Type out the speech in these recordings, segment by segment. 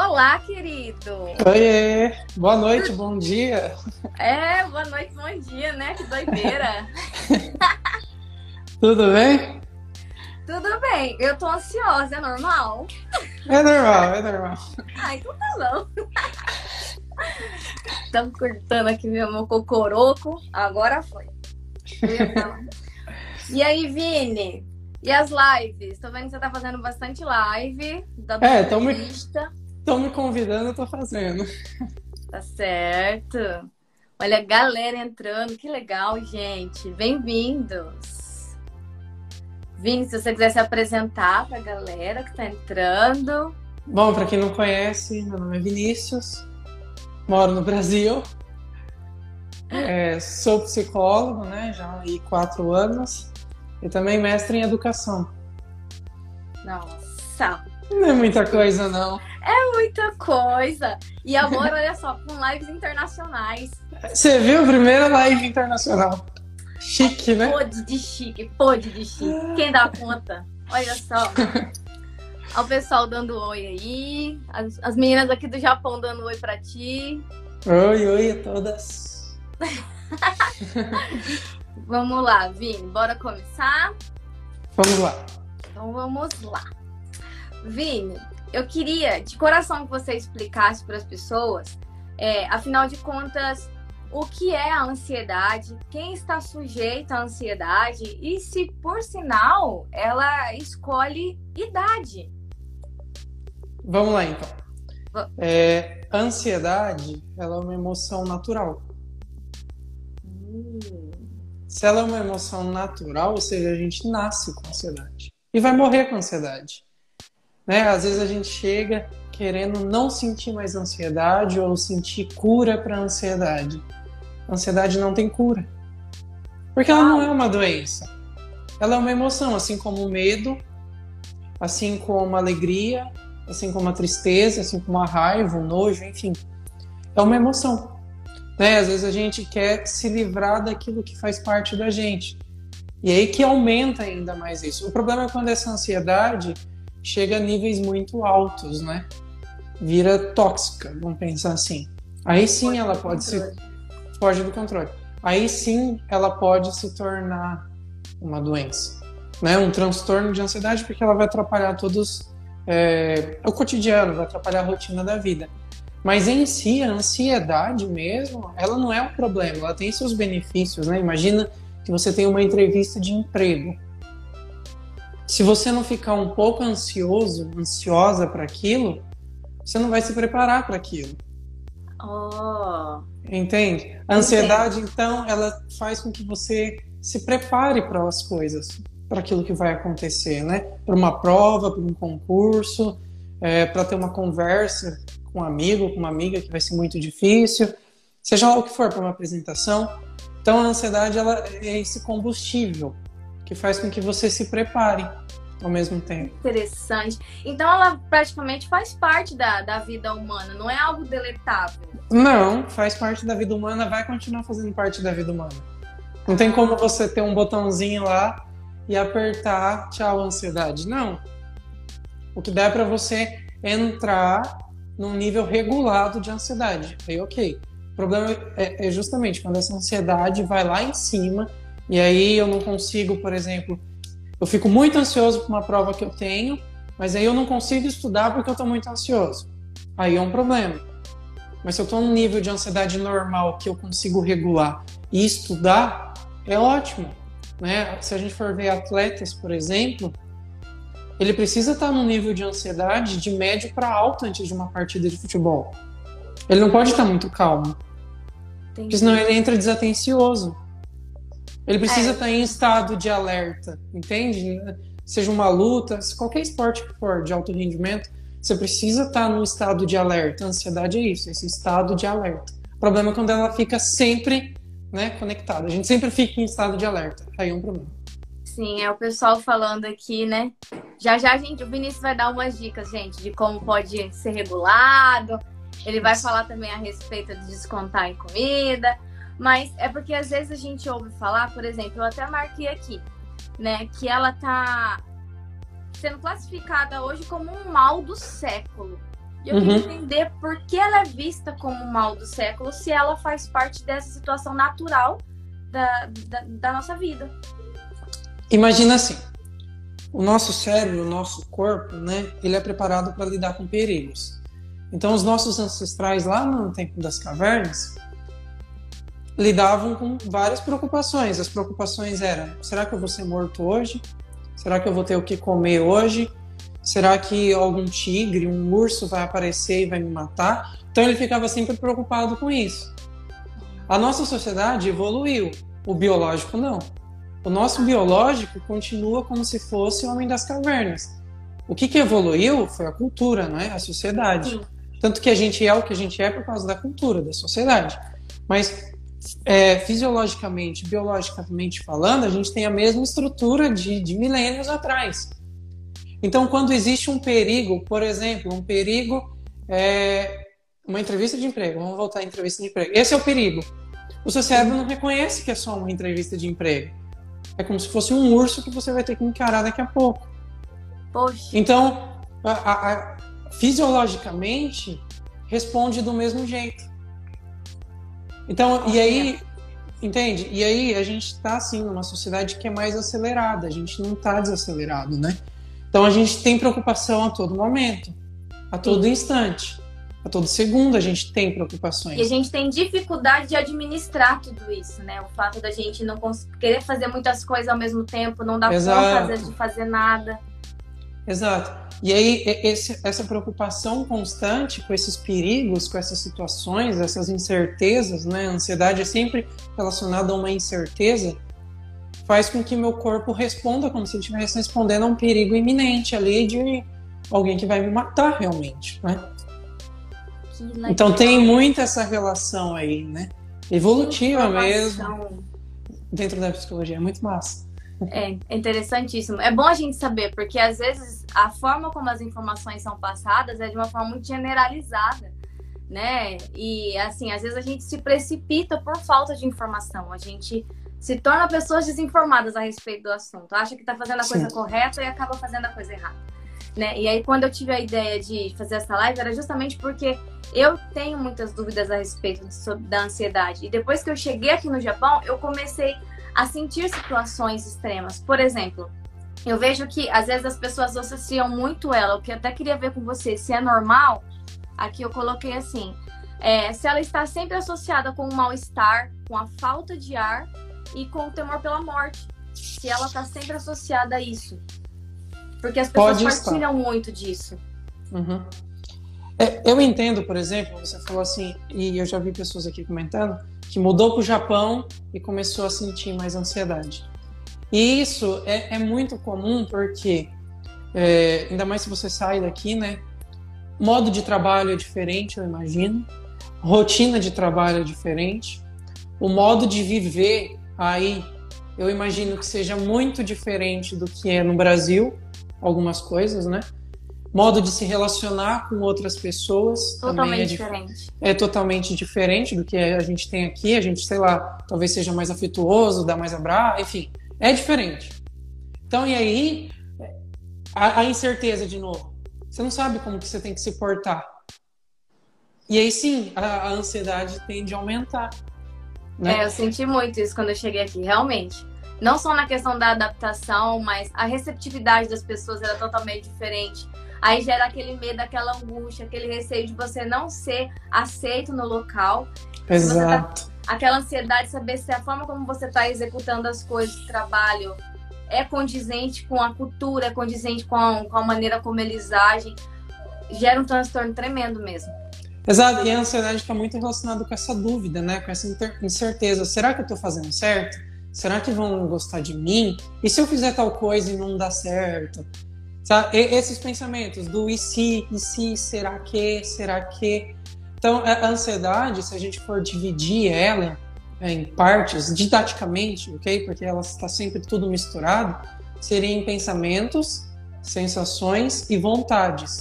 Olá, querido! Oiê! Boa noite, bom dia! É, boa noite, bom dia, né? Que doideira! Tudo bem? Tudo bem, eu tô ansiosa, é normal? É normal, é normal. Ah, então tá bom. Estamos cortando aqui meu cocoroco, agora foi. E aí, Vini? E as lives? Tô vendo que você tá fazendo bastante live. Da é, estão me, convidando, eu tô fazendo. Tá certo. Olha, galera entrando, que legal, gente. Bem-vindos. Vini, se você quiser se apresentar pra galera que tá entrando. Bom, para quem não conhece, meu nome é Vinícius, moro no Brasil, é, sou psicólogo, né, já há quatro anos, e também mestre em educação. Nossa! Não é muita coisa, não. É muita coisa. E agora, olha só, com lives internacionais. Você viu a primeira live internacional? Chique, né? Pode de chique, pode de chique. Quem dá conta? Olha só. Olha o pessoal dando oi aí. As, as meninas aqui do Japão dando oi pra ti. Oi, oi a todas. vamos lá, Vini, bora começar? Vamos lá. Então vamos lá. Vini, eu queria de coração que você explicasse para as pessoas, é, afinal de contas, o que é a ansiedade, quem está sujeito à ansiedade e se, por sinal, ela escolhe idade. Vamos lá, então. É, ansiedade, ela é uma emoção natural. Hum. Se ela é uma emoção natural, ou seja, a gente nasce com ansiedade e vai morrer com ansiedade. Né? Às vezes a gente chega querendo não sentir mais ansiedade ou sentir cura para ansiedade. Ansiedade não tem cura. Porque ela não é uma doença. Ela é uma emoção, assim como o medo, assim como a alegria, assim como a tristeza, assim como a raiva, o nojo, enfim. É uma emoção. Né? Às vezes a gente quer se livrar daquilo que faz parte da gente. E aí que aumenta ainda mais isso. O problema é quando essa ansiedade chega a níveis muito altos, né? Vira tóxica, vamos pensar assim. Aí sim ela pode se foge do controle. Aí sim ela pode se tornar uma doença, né? Um transtorno de ansiedade porque ela vai atrapalhar todos é, o cotidiano, vai atrapalhar a rotina da vida. Mas em si, a ansiedade mesmo, ela não é um problema, ela tem seus benefícios, né? Imagina que você tem uma entrevista de emprego se você não ficar um pouco ansioso, ansiosa para aquilo, você não vai se preparar para aquilo. Oh. Entende? A ansiedade, Entendo. então, ela faz com que você se prepare para as coisas, para aquilo que vai acontecer, né? Para uma prova, para um concurso, é, para ter uma conversa com um amigo, com uma amiga que vai ser muito difícil, seja lá o que for, para uma apresentação. Então, a ansiedade ela é esse combustível que faz com que você se prepare ao mesmo tempo. Interessante. Então ela praticamente faz parte da, da vida humana, não é algo deletável. Não, faz parte da vida humana, vai continuar fazendo parte da vida humana. Não tem como você ter um botãozinho lá e apertar tchau ansiedade. Não. O que dá é para você entrar num nível regulado de ansiedade. Aí, ok. O problema é, é justamente quando essa ansiedade vai lá em cima e aí eu não consigo, por exemplo, eu fico muito ansioso por uma prova que eu tenho, mas aí eu não consigo estudar porque eu estou muito ansioso. Aí é um problema. Mas se eu estou num nível de ansiedade normal que eu consigo regular e estudar, é ótimo. Né? Se a gente for ver atletas, por exemplo, ele precisa estar num nível de ansiedade de médio para alto antes de uma partida de futebol. Ele não pode estar muito calmo. Entendi. Porque senão ele entra desatencioso. Ele precisa é. estar em estado de alerta, entende? Seja uma luta, qualquer esporte que for de alto rendimento, você precisa estar no estado de alerta. A ansiedade é isso, esse estado de alerta. O problema é quando ela fica sempre né, conectada. A gente sempre fica em estado de alerta. Aí é um problema. Sim, é o pessoal falando aqui, né? Já já, gente, o Vinícius vai dar umas dicas, gente, de como pode ser regulado. Ele vai falar também a respeito de descontar em comida. Mas é porque às vezes a gente ouve falar, por exemplo, eu até marquei aqui, né, que ela tá sendo classificada hoje como um mal do século. Eu uhum. queria entender por que ela é vista como o mal do século se ela faz parte dessa situação natural da, da, da nossa vida. Imagina assim, o nosso cérebro, o nosso corpo, né, ele é preparado para lidar com perigos. Então, os nossos ancestrais lá no tempo das cavernas lidavam com várias preocupações. As preocupações eram: será que eu vou ser morto hoje? Será que eu vou ter o que comer hoje? Será que algum tigre, um urso vai aparecer e vai me matar? Então ele ficava sempre preocupado com isso. A nossa sociedade evoluiu, o biológico não. O nosso biológico continua como se fosse o homem das cavernas. O que, que evoluiu foi a cultura, né? a sociedade. Tanto que a gente é o que a gente é por causa da cultura, da sociedade. Mas é, fisiologicamente, biologicamente falando, a gente tem a mesma estrutura de, de milênios atrás. Então, quando existe um perigo, por exemplo, um perigo é uma entrevista de emprego, vamos voltar à entrevista de emprego. Esse é o perigo. O seu cérebro não reconhece que é só uma entrevista de emprego. É como se fosse um urso que você vai ter que encarar daqui a pouco. Poxa. Então, a, a, a, fisiologicamente, responde do mesmo jeito. Então, e aí, entende? E aí a gente está assim numa sociedade que é mais acelerada, a gente não está desacelerado, né? Então a gente tem preocupação a todo momento, a todo Sim. instante. A todo segundo a gente tem preocupações. E a gente tem dificuldade de administrar tudo isso, né? O fato da gente não querer fazer muitas coisas ao mesmo tempo, não dar conta de fazer nada. Exato. E aí, esse, essa preocupação constante com esses perigos, com essas situações, essas incertezas, né? A ansiedade é sempre relacionada a uma incerteza, faz com que meu corpo responda como se ele estivesse respondendo a um perigo iminente ali de alguém que vai me matar realmente, né? Então tem muito essa relação aí, né? Evolutiva mesmo. Dentro da psicologia, é muito massa. É, interessantíssimo. É bom a gente saber, porque às vezes a forma como as informações são passadas é de uma forma muito generalizada, né? E assim, às vezes a gente se precipita por falta de informação. A gente se torna pessoas desinformadas a respeito do assunto. Acha que está fazendo a Sim. coisa correta e acaba fazendo a coisa errada. Né? E aí, quando eu tive a ideia de fazer essa live, era justamente porque eu tenho muitas dúvidas a respeito de, da ansiedade. E depois que eu cheguei aqui no Japão, eu comecei a sentir situações extremas. Por exemplo, eu vejo que às vezes as pessoas associam muito ela, o que eu até queria ver com você, se é normal. Aqui eu coloquei assim: é, se ela está sempre associada com o mal-estar, com a falta de ar e com o temor pela morte. Se ela está sempre associada a isso. Porque as pessoas partilham muito disso. Uhum. É, eu entendo, por exemplo, você falou assim, e eu já vi pessoas aqui comentando, que mudou para o Japão e começou a sentir mais ansiedade. E isso é, é muito comum porque, é, ainda mais se você sai daqui, né? Modo de trabalho é diferente, eu imagino. Rotina de trabalho é diferente. O modo de viver aí, eu imagino que seja muito diferente do que é no Brasil, algumas coisas, né? Modo de se relacionar com outras pessoas totalmente é diferente. É totalmente diferente do que a gente tem aqui. A gente, sei lá, talvez seja mais afetuoso, dá mais abraço, enfim, é diferente. Então, e aí, a, a, incerteza de novo. Você não sabe como que você tem que se portar. E aí sim, a, a ansiedade tende a aumentar. Né? É, eu senti muito isso quando eu cheguei aqui, realmente não só na questão da adaptação, mas a receptividade das pessoas era totalmente diferente. Aí gera aquele medo, aquela angústia, aquele receio de você não ser aceito no local. Tá Exato. Tá, aquela ansiedade de saber se a forma como você está executando as coisas de trabalho é condizente com a cultura, é condizente com a, com a maneira como eles agem. Gera um transtorno tremendo mesmo. Exato, e a ansiedade está muito relacionada com essa dúvida, né? Com essa incerteza. Será que eu estou fazendo certo? Será que vão gostar de mim? E se eu fizer tal coisa e não dá certo? Sabe? Esses pensamentos do e se, e se, será que, será que. Então, a ansiedade, se a gente for dividir ela em partes, didaticamente, ok? Porque ela está sempre tudo misturado, seria em pensamentos, sensações e vontades.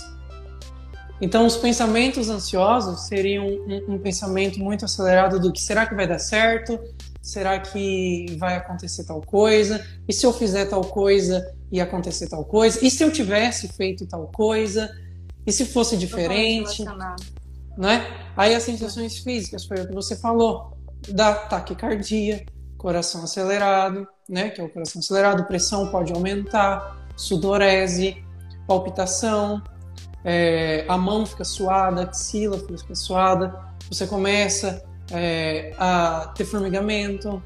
Então, os pensamentos ansiosos seriam um, um, pensamento muito acelerado do que será que vai dar certo? Será que vai acontecer tal coisa? E se eu fizer tal coisa, ia acontecer tal coisa? E se eu tivesse feito tal coisa? E se fosse diferente? Não é? Aí as sensações físicas, foi o que você falou, da taquicardia, coração acelerado, né? Que é o coração acelerado, pressão pode aumentar, sudorese, palpitação, é, a mão fica suada, a axila fica suada, você começa é, a ter formigamento.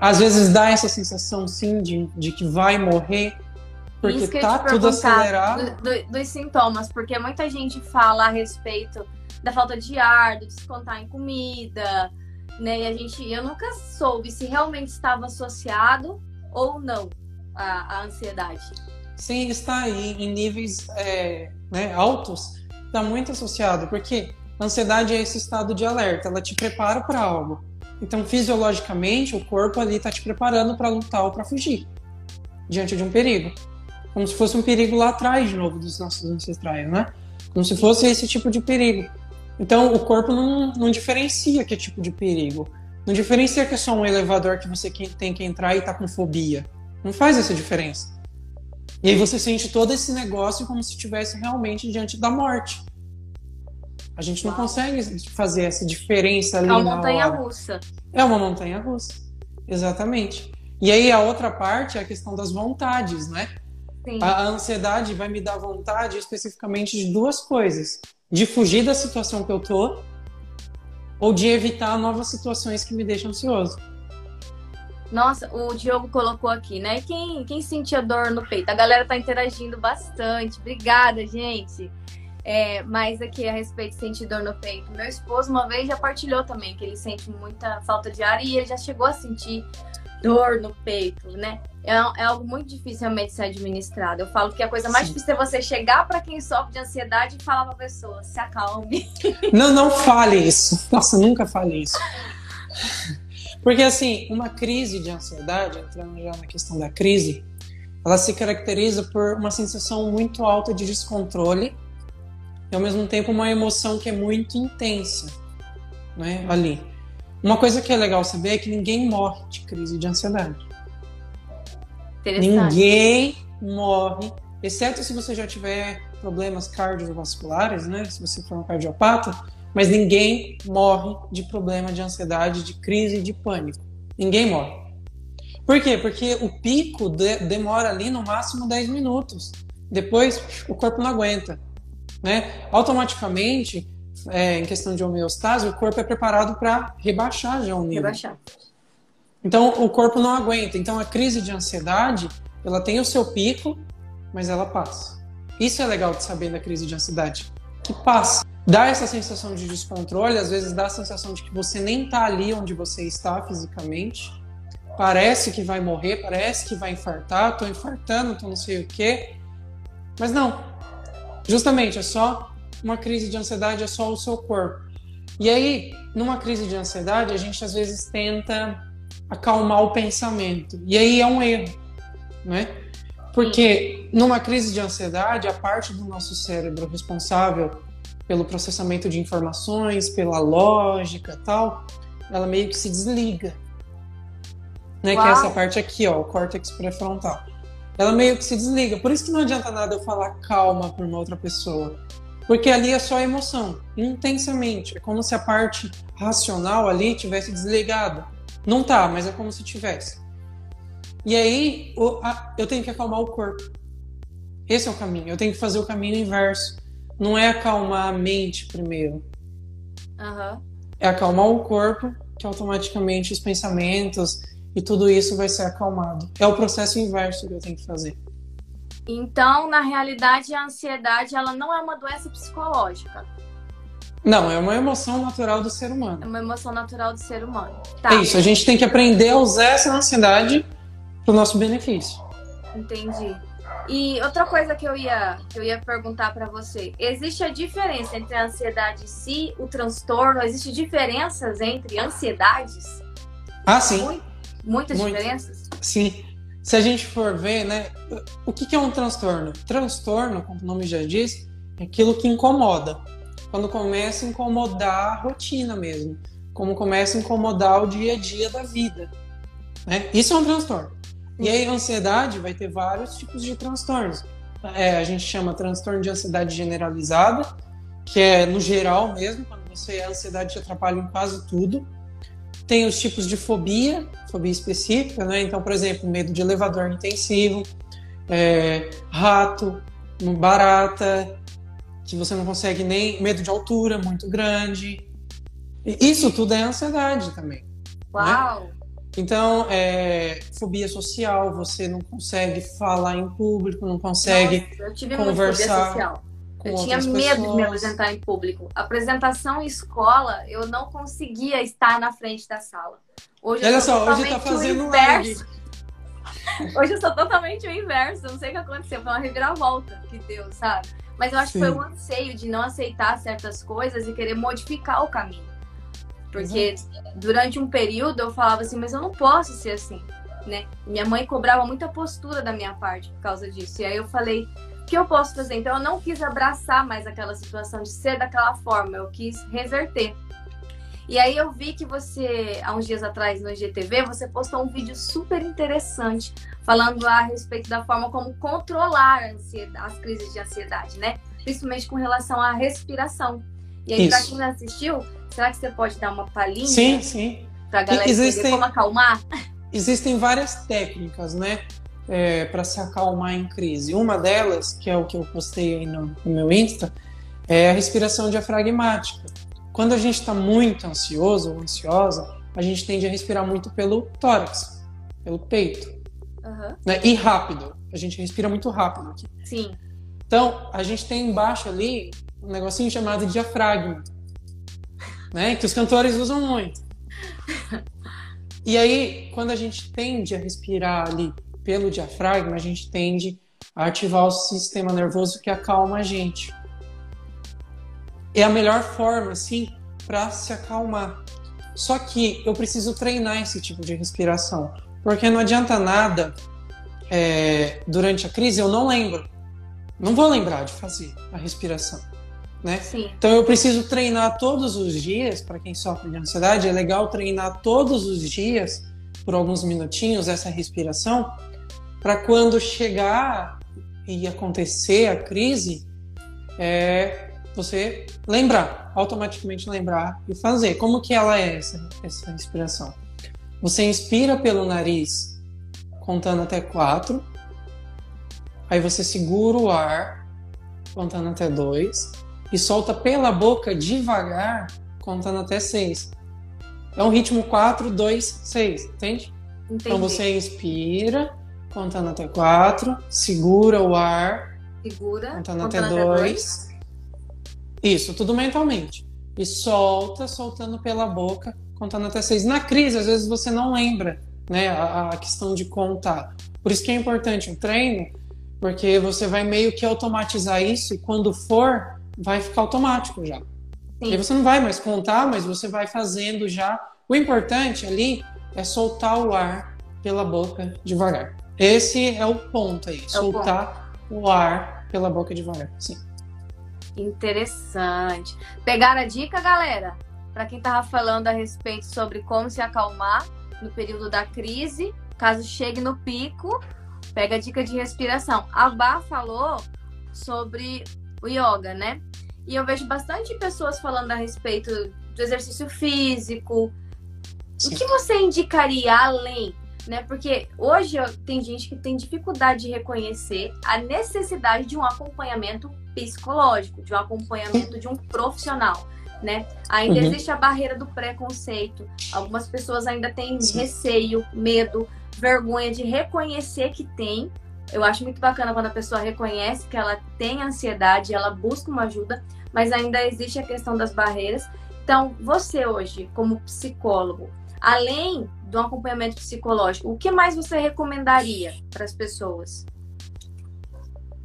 Às vezes dá essa sensação, sim, de, de que vai morrer, porque tá tudo acelerado. Do, do, dos sintomas, porque muita gente fala a respeito da falta de ar, do descontar em comida, né? E a gente, eu nunca soube se realmente estava associado ou não a, a ansiedade. Sim, está aí em níveis é, né, altos, está muito associado, porque a ansiedade é esse estado de alerta, ela te prepara para algo. Então, fisiologicamente, o corpo ali está te preparando para lutar ou para fugir diante de um perigo. Como se fosse um perigo lá atrás, de novo, dos nossos ancestrais, né? Como se fosse esse tipo de perigo. Então, o corpo não, não diferencia que tipo de perigo. Não diferencia que é só um elevador que você tem que entrar e tá com fobia. Não faz essa diferença. E aí você sente todo esse negócio como se estivesse realmente diante da morte. A gente não consegue fazer essa diferença ali. É uma montanha russa. É uma montanha russa. Exatamente. E aí a outra parte é a questão das vontades, né? Sim. A ansiedade vai me dar vontade especificamente de duas coisas: de fugir da situação que eu tô ou de evitar novas situações que me deixam ansioso. Nossa, o Diogo colocou aqui, né? Quem, quem sentia dor no peito? A galera tá interagindo bastante. Obrigada, gente. É, mas aqui a respeito de sentir dor no peito. Meu esposo uma vez já partilhou também que ele sente muita falta de ar e ele já chegou a sentir dor no peito, né? É, é algo muito de ser administrado. Eu falo que a coisa mais Sim. difícil é você chegar para quem sofre de ansiedade e falar pra pessoa, se acalme. Não, não fale isso. Nossa, nunca fale isso. Porque, assim, uma crise de ansiedade, entrando já na questão da crise, ela se caracteriza por uma sensação muito alta de descontrole e, ao mesmo tempo, uma emoção que é muito intensa né, ali. Uma coisa que é legal saber é que ninguém morre de crise de ansiedade. Ninguém morre, exceto se você já tiver problemas cardiovasculares, né? Se você for um cardiopata, mas ninguém morre de problema de ansiedade, de crise, de pânico. Ninguém morre. Por quê? Porque o pico de, demora ali no máximo 10 minutos. Depois o corpo não aguenta. Né? Automaticamente, é, em questão de homeostase, o corpo é preparado para rebaixar já o nível. Rebaixar. Então o corpo não aguenta. Então a crise de ansiedade, ela tem o seu pico, mas ela passa. Isso é legal de saber da crise de ansiedade, que passa dá essa sensação de descontrole, às vezes dá a sensação de que você nem está ali onde você está fisicamente. Parece que vai morrer, parece que vai infartar, tô infartando, tô não sei o quê. Mas não. Justamente, é só uma crise de ansiedade, é só o seu corpo. E aí, numa crise de ansiedade, a gente às vezes tenta acalmar o pensamento. E aí é um erro, né? Porque numa crise de ansiedade, a parte do nosso cérebro responsável pelo processamento de informações, pela lógica tal, ela meio que se desliga. Né? Que é essa parte aqui, ó, o córtex pré-frontal. Ela meio que se desliga. Por isso que não adianta nada eu falar calma para uma outra pessoa. Porque ali é só emoção, intensamente. É como se a parte racional ali tivesse desligada. Não tá, mas é como se tivesse. E aí eu tenho que acalmar o corpo. Esse é o caminho. Eu tenho que fazer o caminho inverso não é acalmar a mente primeiro. Uhum. É acalmar o corpo, que automaticamente os pensamentos e tudo isso vai ser acalmado. É o processo inverso que eu tenho que fazer. Então, na realidade, a ansiedade ela não é uma doença psicológica. Não, é uma emoção natural do ser humano. É uma emoção natural do ser humano. Tá. É isso, a gente tem que aprender a usar essa ansiedade para o nosso benefício. Entendi. E outra coisa que eu ia, que eu ia perguntar para você, existe a diferença entre a ansiedade em si, o transtorno? Existem diferenças entre ansiedades? Ah, sim. Muitas Muito. diferenças? Sim. Se a gente for ver, né, o que, que é um transtorno? Transtorno, como o nome já diz, é aquilo que incomoda. Quando começa a incomodar a rotina mesmo, como começa a incomodar o dia a dia da vida. Né? Isso é um transtorno. E aí, a ansiedade vai ter vários tipos de transtornos. é, a gente chama transtorno de ansiedade generalizada, que é no geral mesmo, quando você a ansiedade te atrapalha em quase tudo. Tem os tipos de fobia, fobia específica, né? Então, por exemplo, medo de elevador intensivo, é, rato, barata, que você não consegue nem medo de altura muito grande. Isso tudo é ansiedade também. Né? Uau! Né? Então, é, fobia social, você não consegue falar em público, não consegue Nossa, eu tive conversar. Fobia social. Eu tinha medo pessoas. de me apresentar em público. Apresentação em escola, eu não conseguia estar na frente da sala. Hoje Olha só, hoje tá fazendo inverso. Hoje eu sou totalmente o inverso. Não sei o que aconteceu. Foi uma reviravolta que deu, sabe? Mas eu acho Sim. que foi um anseio de não aceitar certas coisas e querer modificar o caminho. Porque durante um período eu falava assim, mas eu não posso ser assim, né? Minha mãe cobrava muita postura da minha parte por causa disso. E aí eu falei, que eu posso fazer? Então eu não quis abraçar mais aquela situação de ser daquela forma, eu quis reverter. E aí eu vi que você, há uns dias atrás no IGTV, você postou um vídeo super interessante falando a respeito da forma como controlar as crises de ansiedade, né? Principalmente com relação à respiração. E aí, para quem não assistiu, será que você pode dar uma palhinha? Sim, sim. Para galera existem, como acalmar? Existem várias técnicas, né? É, para se acalmar em crise. Uma delas, que é o que eu postei aí no, no meu Insta, é a respiração diafragmática. Quando a gente está muito ansioso ou ansiosa, a gente tende a respirar muito pelo tórax, pelo peito. Uhum. Né? E rápido. A gente respira muito rápido aqui. Sim. Então, a gente tem embaixo ali um negocinho chamado diafragma, né? Que os cantores usam muito. E aí, quando a gente tende a respirar ali pelo diafragma, a gente tende a ativar o sistema nervoso que acalma a gente é a melhor forma, assim, para se acalmar. Só que eu preciso treinar esse tipo de respiração, porque não adianta nada é, durante a crise eu não lembro, não vou lembrar de fazer a respiração, né? Sim. Então eu preciso treinar todos os dias. Para quem sofre de ansiedade, é legal treinar todos os dias por alguns minutinhos essa respiração, para quando chegar e acontecer a crise, é, você lembrar, automaticamente lembrar e fazer. Como que ela é essa, essa inspiração? Você inspira pelo nariz, contando até quatro. Aí você segura o ar, contando até dois. E solta pela boca devagar, contando até seis. É um ritmo 4, 2, 6, entende? Entendi. Então você inspira, contando até 4, segura o ar, segura, contando, contando até 2, isso, tudo mentalmente. E solta, soltando pela boca, contando até seis. Na crise, às vezes você não lembra, né, a, a questão de contar. Por isso que é importante o treino, porque você vai meio que automatizar isso e quando for, vai ficar automático já. Sim. E você não vai mais contar, mas você vai fazendo já. O importante ali é soltar o ar pela boca devagar. Esse é o ponto aí, é soltar o, o ar pela boca devagar. Sim. Interessante. Pegaram a dica, galera? Para quem tava falando a respeito sobre como se acalmar no período da crise, caso chegue no pico, pega a dica de respiração. A Bá falou sobre o yoga, né? E eu vejo bastante pessoas falando a respeito do exercício físico. Sim. O que você indicaria além né? Porque hoje tem gente que tem dificuldade de reconhecer a necessidade de um acompanhamento psicológico, de um acompanhamento de um profissional. Né? Ainda uhum. existe a barreira do preconceito. Algumas pessoas ainda têm receio, medo, vergonha de reconhecer que tem. Eu acho muito bacana quando a pessoa reconhece que ela tem ansiedade, ela busca uma ajuda, mas ainda existe a questão das barreiras. Então, você hoje, como psicólogo, além do acompanhamento psicológico, o que mais você recomendaria para as pessoas?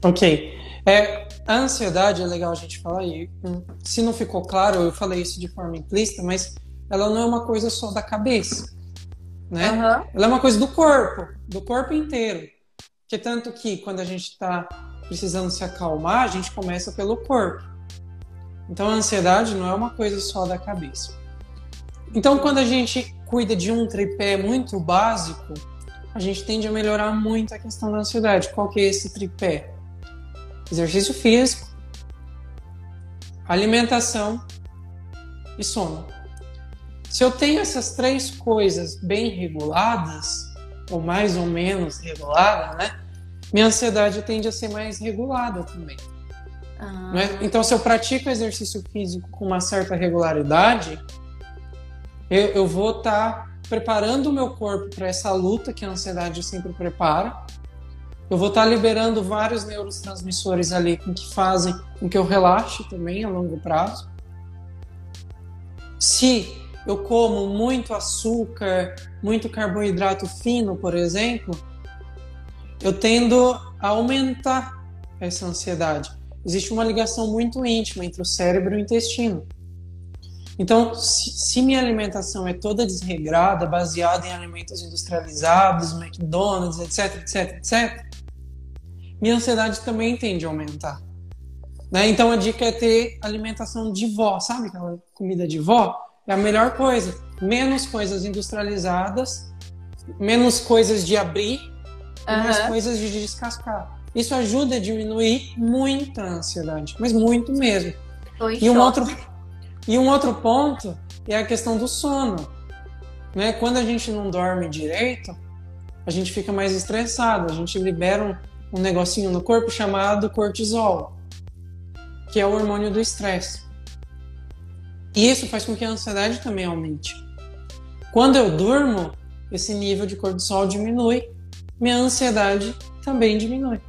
Ok. É, a ansiedade é legal a gente falar, e hum, se não ficou claro, eu falei isso de forma implícita, mas ela não é uma coisa só da cabeça, né? Uhum. Ela é uma coisa do corpo, do corpo inteiro. Que tanto que quando a gente está precisando se acalmar, a gente começa pelo corpo. Então a ansiedade não é uma coisa só da cabeça. Então quando a gente cuida de um tripé muito básico, a gente tende a melhorar muito a questão da ansiedade. Qual que é esse tripé? exercício físico, alimentação e sono. Se eu tenho essas três coisas bem reguladas, ou mais ou menos regulada, né? Minha ansiedade tende a ser mais regulada também. Ah. Né? Então, se eu pratico exercício físico com uma certa regularidade, eu, eu vou estar tá preparando o meu corpo para essa luta que a ansiedade sempre prepara. Eu vou estar tá liberando vários neurotransmissores ali que fazem com que eu relaxe também a longo prazo. Se eu como muito açúcar, muito carboidrato fino, por exemplo, eu tendo a aumentar essa ansiedade. Existe uma ligação muito íntima entre o cérebro e o intestino. Então, se, se, minha alimentação é toda desregrada, baseada em alimentos industrializados, McDonald's, etc, etc, etc, minha ansiedade também tende a aumentar. Né? Então, a dica é ter alimentação de vó, sabe aquela comida de vó? É a melhor coisa. Menos coisas industrializadas, menos coisas de abrir, uhum. mais coisas de descascar. Isso ajuda a diminuir muito a ansiedade, mas muito mesmo. e um outro e um outro ponto é a questão do sono. Né? Quando a gente não dorme direito, a gente fica mais estressado, a gente libera um, um negocinho no corpo chamado cortisol, que é o hormônio do estresse. E isso faz com que a ansiedade também aumente. Quando eu durmo, esse nível de cortisol diminui, minha ansiedade também diminui.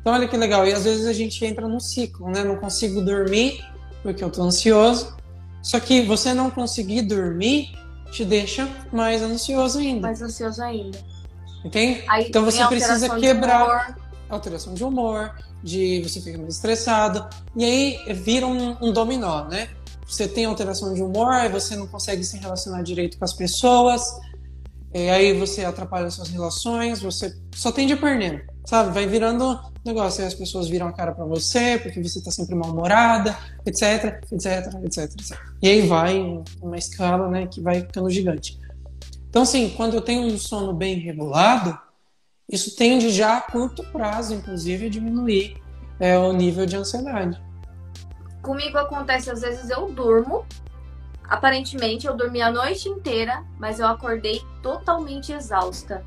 Então olha que legal, e às vezes a gente entra num ciclo, né? Não consigo dormir, porque eu tô ansioso. Só que você não conseguir dormir te deixa mais ansioso ainda. Mais ansioso ainda. Entende? Aí então você precisa quebrar alteração de humor, de você fica mais estressado, e aí vira um, um dominó, né? Você tem alteração de humor, aí você não consegue se relacionar direito com as pessoas, e aí você atrapalha suas relações, você só tende a perder, sabe? Vai virando negócio, aí as pessoas viram a cara para você, porque você está sempre mal-humorada, etc, etc, etc, etc. E aí vai uma escala, né, que vai ficando gigante. Então, assim, quando eu tenho um sono bem regulado, isso tende já a curto prazo, inclusive, a diminuir é, o nível de ansiedade. Comigo acontece, às vezes eu durmo, aparentemente eu dormi a noite inteira, mas eu acordei totalmente exausta.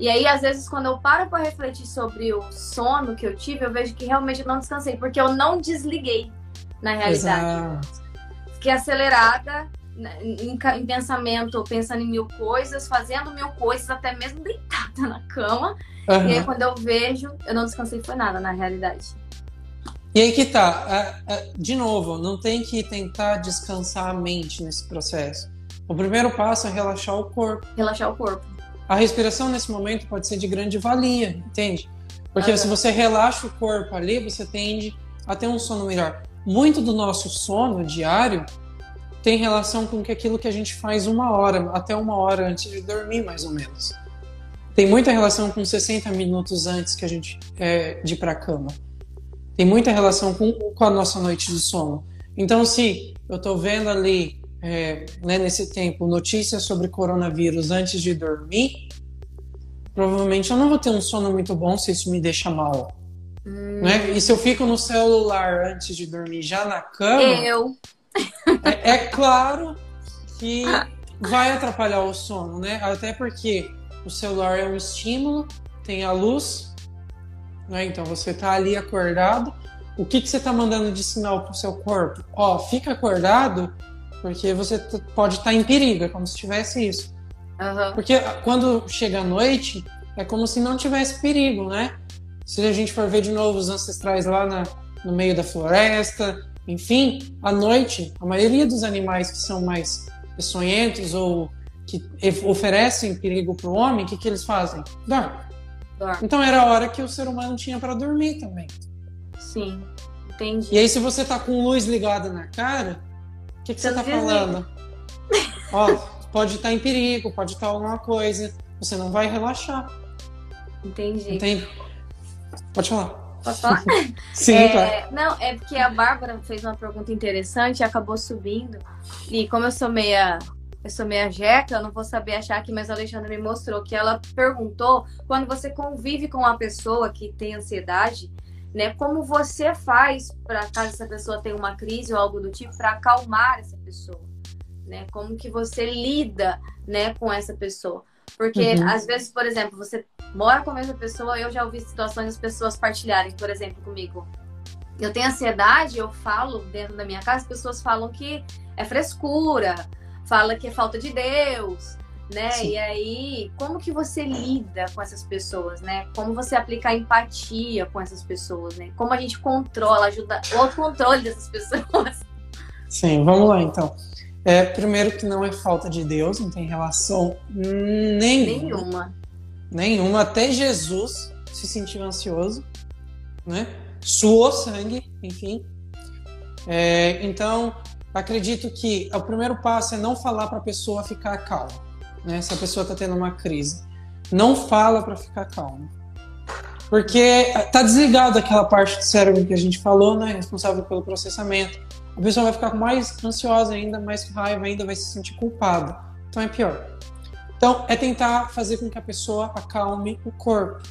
E aí, às vezes, quando eu paro para refletir sobre o sono que eu tive, eu vejo que realmente eu não descansei, porque eu não desliguei na realidade. Exato. Fiquei acelerada né, em, em, pensamento, pensando em mil coisas, fazendo mil coisas, até mesmo deitada na cama. Uhum. E aí, quando eu vejo, eu não descansei foi nada na realidade. E aí que tá, de novo, não tem que tentar descansar a mente nesse processo. O primeiro passo é relaxar o corpo. Relaxar o corpo. A respiração nesse momento pode ser de grande valia, entende? Porque se você relaxa o corpo ali, você tende a ter um sono melhor. Muito do nosso sono diário tem relação com aquilo que a gente faz uma hora, até uma hora antes de dormir, mais ou menos. Tem muita relação com 60 minutos antes que a gente é, de ir para a cama. Tem muita relação com, com a nossa noite de sono. Então, se eu estou vendo ali é, né, nesse tempo notícias sobre coronavírus antes de dormir, provavelmente eu não vou ter um sono muito bom se isso me deixa mal. Hum. Né? E se eu fico no celular antes de dormir, já na cama. Eu. É, é claro que vai atrapalhar o sono, né? Até porque o celular é um estímulo, tem a luz, né? Então você tá ali acordado. O que, que você tá mandando de sinal pro seu corpo? Ó, fica acordado porque você pode estar em perigo, é como se tivesse isso. Uhum. Porque quando chega a noite, é como se não tivesse perigo, né? Se a gente for ver de novo os ancestrais lá na, no meio da floresta, enfim, à noite, a maioria dos animais que são mais peçonhentos ou que oferecem perigo para o homem, o que, que eles fazem? Dormem. Dorme. Então era a hora que o ser humano tinha para dormir também. Sim, entendi. E aí, se você tá com luz ligada na cara, o que, que você está falando? Ó, pode estar em perigo, pode estar alguma coisa. Você não vai relaxar. Entendi. Entende? Pode falar. Posso falar? Sim, é, claro. Não, é porque a Bárbara fez uma pergunta interessante e acabou subindo. E como eu sou meia. Eu sou meia jeca, eu não vou saber achar aqui, mas a Alexandra me mostrou que ela perguntou quando você convive com uma pessoa que tem ansiedade, né? Como você faz para caso essa pessoa tenha uma crise ou algo do tipo para acalmar essa pessoa, né? Como que você lida, né, com essa pessoa? Porque uhum. às vezes, por exemplo, você mora com a mesma pessoa, eu já ouvi situações das pessoas partilharem, por exemplo, comigo. Eu tenho ansiedade, eu falo dentro da minha casa, as pessoas falam que é frescura, fala que é falta de Deus, né? Sim. E aí, como que você lida com essas pessoas, né? Como você aplica a empatia com essas pessoas, né? Como a gente controla, ajuda o controle dessas pessoas. Sim, vamos lá então. É, primeiro que não é falta de Deus, não tem relação nenhuma. Nenhuma. Nenhuma. Até Jesus se sentiu ansioso, né? Suou sangue, enfim. É, então, acredito que o primeiro passo é não falar para a pessoa ficar calma né? Se a pessoa está tendo uma crise, não fala para ficar calmo. Porque tá desligado aquela parte do cérebro que a gente falou, né? Responsável pelo processamento. A pessoa vai ficar mais ansiosa ainda, mais raiva ainda, vai se sentir culpada. Então é pior. Então é tentar fazer com que a pessoa acalme o corpo.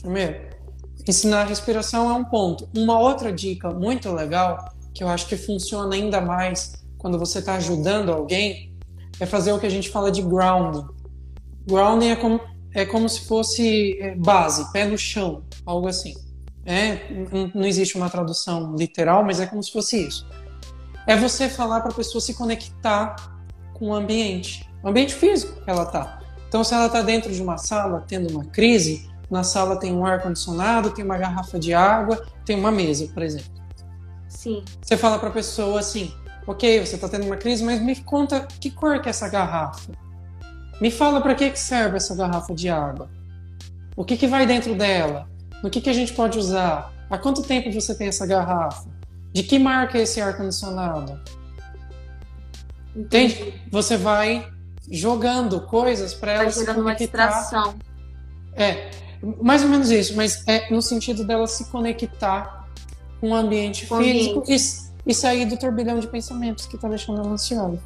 Primeiro, ensinar a respiração é um ponto. Uma outra dica muito legal, que eu acho que funciona ainda mais quando você está ajudando alguém, é fazer o que a gente fala de grounding. Grounding é como, é como se fosse é, base, pé no chão, algo assim. É, não existe uma tradução literal, mas é como se fosse isso. É você falar para a pessoa se conectar com o ambiente, o ambiente físico que ela está. Então, se ela está dentro de uma sala tendo uma crise, na sala tem um ar condicionado, tem uma garrafa de água, tem uma mesa, por exemplo. Sim. Você fala para a pessoa assim: ok, você está tendo uma crise, mas me conta que cor que é essa garrafa. Me fala para que, que serve essa garrafa de água. O que, que vai dentro dela? No que, que a gente pode usar? Há quanto tempo você tem essa garrafa? De que marca é esse ar-condicionado? Entende? Você vai jogando coisas para ela se conectar. uma distração. É, mais ou menos isso, mas é no sentido dela se conectar com o ambiente com físico ambiente e sair do turbilhão de pensamentos que tá deixando ela ansiosa.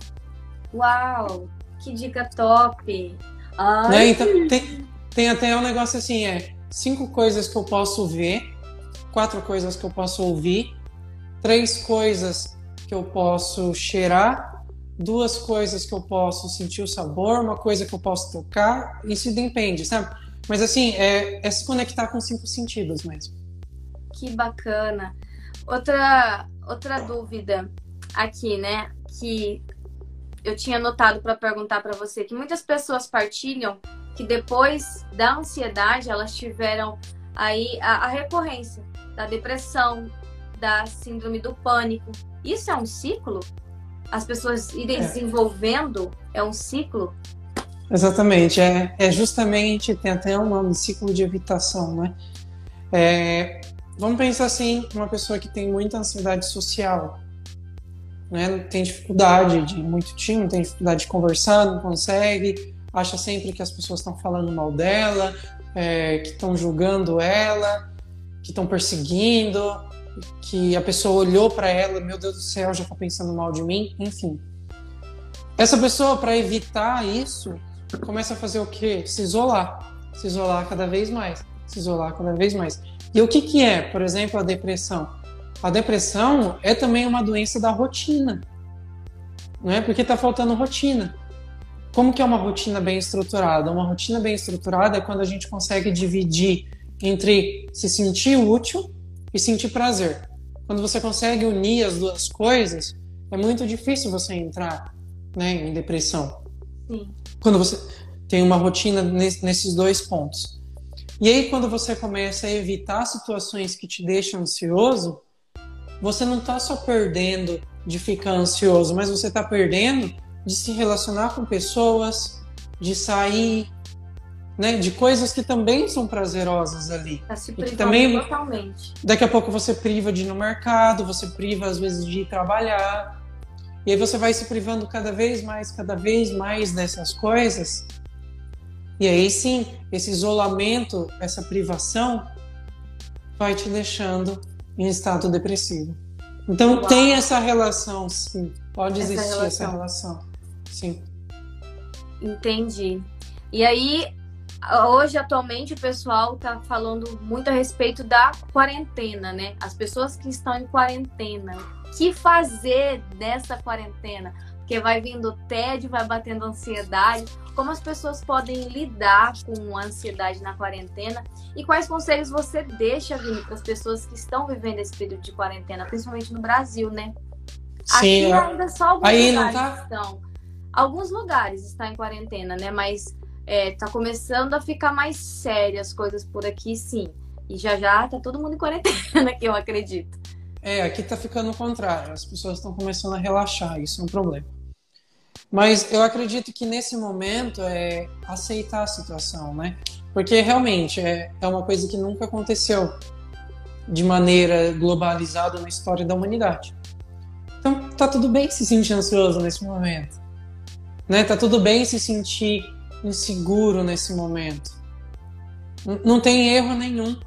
Uau, que dica top! Ai. Né? Então, tem, tem até um negócio assim, é cinco coisas que eu posso ver, quatro coisas que eu posso ouvir, três coisas que eu posso cheirar, duas coisas que eu posso sentir o sabor, uma coisa que eu posso tocar, isso depende, sabe? Mas assim, é, é se conectar com cinco sentidos mesmo. Que bacana. Outra, outra dúvida aqui, né? Que eu tinha notado para perguntar para você que muitas pessoas partilham que depois da ansiedade elas tiveram aí a, a recorrência da depressão, da síndrome do pânico. Isso é um ciclo? As pessoas irem é. desenvolvendo é um ciclo? Exatamente, é, é justamente, tem até um nome, ciclo de evitação, né? É, Vamos pensar assim, uma pessoa que tem muita ansiedade social, né? Tem dificuldade de muito time, tem dificuldade de conversar, não consegue, acha sempre que as pessoas estão falando mal dela, é, que estão julgando ela, que estão perseguindo, que a pessoa olhou para ela, meu Deus do céu, já está pensando mal de mim, enfim. Essa pessoa, para evitar isso, começa a fazer o quê? Se isolar, se isolar cada vez mais, se isolar cada vez mais. E o que, que é, por exemplo, a depressão? A depressão é também uma doença da rotina, não é? Porque está faltando rotina. Como que é uma rotina bem estruturada? Uma rotina bem estruturada é quando a gente consegue dividir entre se sentir útil e sentir prazer. Quando você consegue unir as duas coisas, é muito difícil você entrar né, em depressão. Sim. Quando você tem uma rotina nesses dois pontos. E aí, quando você começa a evitar situações que te deixam ansioso, você não está só perdendo de ficar ansioso, mas você está perdendo de se relacionar com pessoas, de sair, né, de coisas que também são prazerosas ali. Tá se privando também, totalmente. Daqui a pouco você priva de ir no mercado, você priva às vezes de ir trabalhar. E aí você vai se privando cada vez mais, cada vez mais dessas coisas. E aí sim, esse isolamento, essa privação, vai te deixando em estado depressivo. Então Uau. tem essa relação, sim. Pode essa existir relação. essa relação. Sim. Entendi. E aí, hoje, atualmente, o pessoal está falando muito a respeito da quarentena, né? As pessoas que estão em quarentena. O que fazer nessa quarentena? Porque vai vindo tédio, vai batendo ansiedade. Como as pessoas podem lidar com a ansiedade na quarentena? E quais conselhos você deixa, Vini, para as pessoas que estão vivendo esse período de quarentena, principalmente no Brasil, né? Sim, Aqui ainda só alguns aí lugares tá... estão. Alguns lugares estão em quarentena, né? Mas é, tá começando a ficar mais séria as coisas por aqui, sim. E já já tá todo mundo em quarentena, que eu acredito. É, aqui tá ficando o contrário. As pessoas estão começando a relaxar, isso é um problema. Mas eu acredito que nesse momento é aceitar a situação, né? Porque realmente é, é uma coisa que nunca aconteceu de maneira globalizada na história da humanidade. Então tá tudo bem se sentir ansioso nesse momento. Né? Tá tudo bem se sentir inseguro nesse momento. Não tem erro nenhum.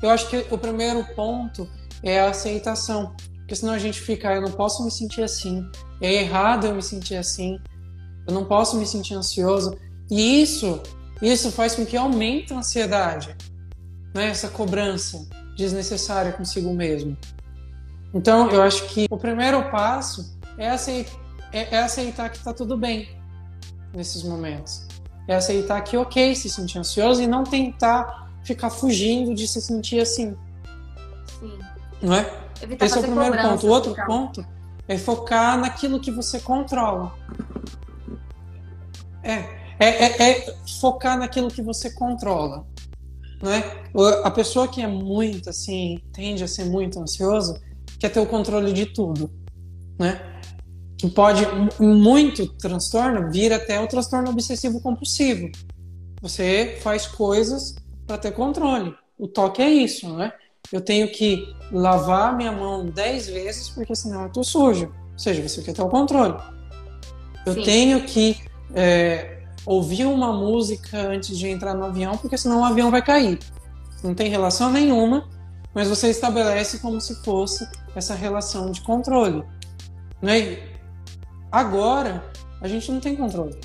Eu acho que o primeiro ponto é a aceitação. Porque senão a gente fica, ah, eu não posso me sentir assim. É errado eu me sentir assim. Eu não posso me sentir ansioso. E isso, isso faz com que aumente a ansiedade. Né? Essa cobrança desnecessária consigo mesmo. Então, eu acho que o primeiro passo é aceitar, é, é aceitar que está tudo bem nesses momentos é aceitar que ok se sentir ansioso e não tentar ficar fugindo de se sentir assim. Sim. Não é? Evitar Esse é o primeiro ponto. O outro ficar... ponto é focar naquilo que você controla. É, é, é, é focar naquilo que você controla. Né? A pessoa que é muito assim, tende a ser muito ansioso, quer ter o controle de tudo. Né? que pode muito transtorno vir até o transtorno obsessivo compulsivo. Você faz coisas para ter controle. O toque é isso, né? Eu tenho que lavar minha mão 10 vezes porque senão eu tô sujo. Ou seja, você quer ter o controle. Eu Sim. tenho que é, ouvir uma música antes de entrar no avião porque senão o avião vai cair. Não tem relação nenhuma, mas você estabelece como se fosse essa relação de controle. Né? Agora, a gente não tem controle.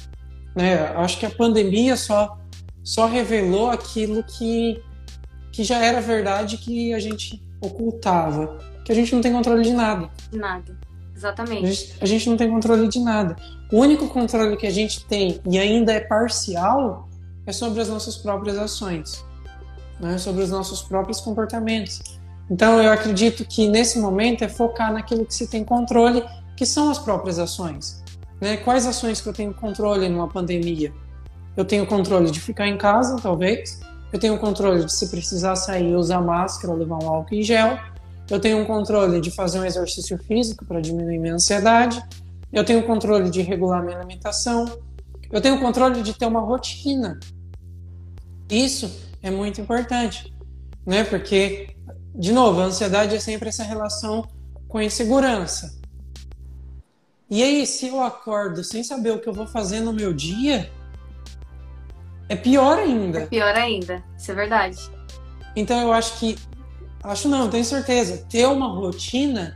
Né? Acho que a pandemia só, só revelou aquilo que, que já era verdade que a gente ocultava. Que a gente não tem controle de nada. Nada. Exatamente. A gente, a gente, não tem controle de nada. O único controle que a gente tem, e ainda é parcial, é sobre as nossas próprias ações, né? sobre os nossos próprios comportamentos. Então, eu acredito que nesse momento é focar naquilo que se tem controle que são as próprias ações. Né? Quais ações que eu tenho controle numa pandemia? Eu tenho controle de ficar em casa, talvez. Eu tenho controle de, se precisar sair, usar máscara, levar um álcool em gel. Eu tenho um controle de fazer um exercício físico para diminuir minha ansiedade. Eu tenho controle de regular minha alimentação. Eu tenho controle de ter uma rotina. Isso é muito importante, né? Porque, de novo, a ansiedade é sempre essa relação com a insegurança. E aí, se eu acordo sem saber o que eu vou fazer no meu dia, é pior ainda. É pior ainda, isso é verdade. Então eu acho que. Acho não, tenho certeza. Ter uma rotina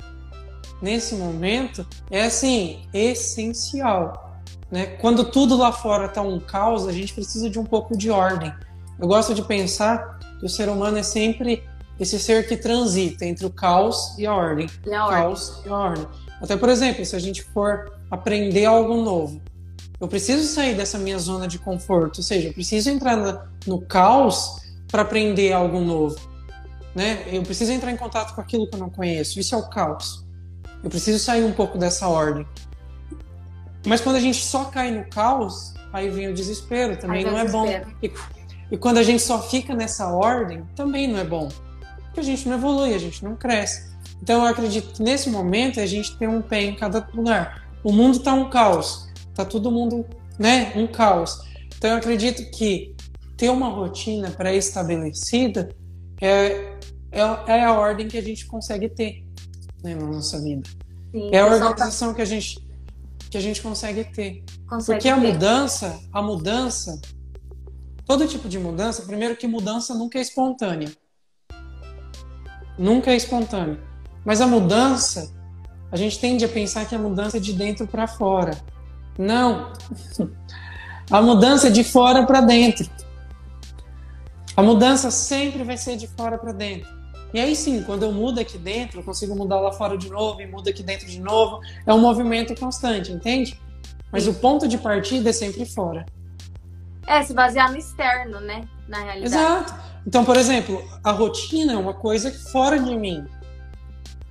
nesse momento é assim, essencial. Né? Quando tudo lá fora está um caos, a gente precisa de um pouco de ordem. Eu gosto de pensar que o ser humano é sempre esse ser que transita entre o caos e a ordem. E a caos ordem. e a ordem. Até, por exemplo, se a gente for aprender algo novo, eu preciso sair dessa minha zona de conforto, ou seja, eu preciso entrar no caos para aprender algo novo. Né? Eu preciso entrar em contato com aquilo que eu não conheço. Isso é o caos. Eu preciso sair um pouco dessa ordem. Mas quando a gente só cai no caos, aí vem o desespero, também não é bom. E, e quando a gente só fica nessa ordem, também não é bom. Porque a gente não evolui, a gente não cresce. Então eu acredito que nesse momento a gente tem um pé em cada lugar. O mundo está um caos, está todo mundo, né, um caos. Então eu acredito que ter uma rotina pré-estabelecida é, é, é, a ordem que a gente consegue ter né, na nossa vida. Sim, é a tá organização tá... que a gente que a gente consegue ter. Consegue Porque a ter. mudança, a mudança, todo tipo de mudança, primeiro que mudança nunca é espontânea. Nunca é espontânea. Mas a mudança, a gente tende a pensar que a mudança é de dentro para fora. Não. A mudança é de fora para dentro. A mudança sempre vai ser de fora para dentro. E aí sim, quando eu mudo aqui dentro, eu consigo mudar lá fora de novo e mudo aqui dentro de novo. É um movimento constante, entende? Mas o ponto de partida é sempre fora. É, se basear no externo, né? Na realidade. Exato. Então, por exemplo, a rotina é uma coisa fora de mim.